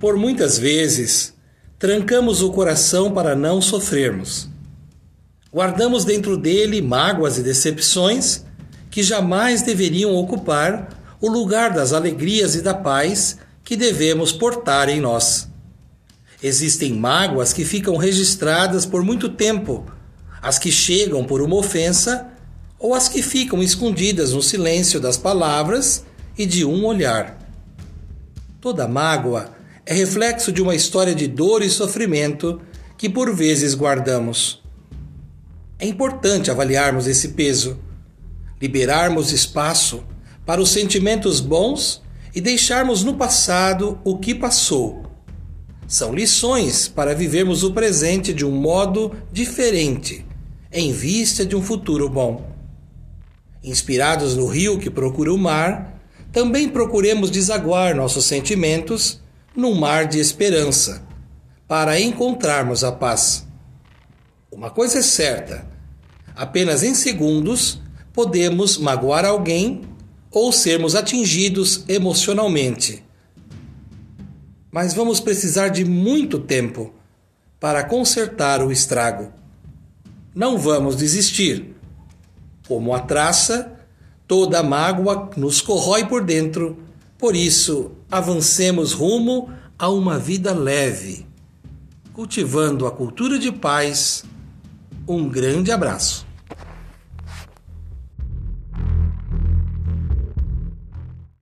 Por muitas vezes, trancamos o coração para não sofrermos. Guardamos dentro dele mágoas e decepções que jamais deveriam ocupar o lugar das alegrias e da paz que devemos portar em nós. Existem mágoas que ficam registradas por muito tempo, as que chegam por uma ofensa ou as que ficam escondidas no silêncio das palavras e de um olhar. Toda mágoa é reflexo de uma história de dor e sofrimento que por vezes guardamos. É importante avaliarmos esse peso, liberarmos espaço para os sentimentos bons e deixarmos no passado o que passou. São lições para vivermos o presente de um modo diferente, em vista de um futuro bom. Inspirados no rio que procura o mar, também procuremos desaguar nossos sentimentos num mar de esperança, para encontrarmos a paz. Uma coisa é certa: apenas em segundos podemos magoar alguém ou sermos atingidos emocionalmente. Mas vamos precisar de muito tempo para consertar o estrago. Não vamos desistir. Como a traça, toda mágoa nos corrói por dentro, por isso avancemos rumo a uma vida leve, cultivando a cultura de paz. Um grande abraço.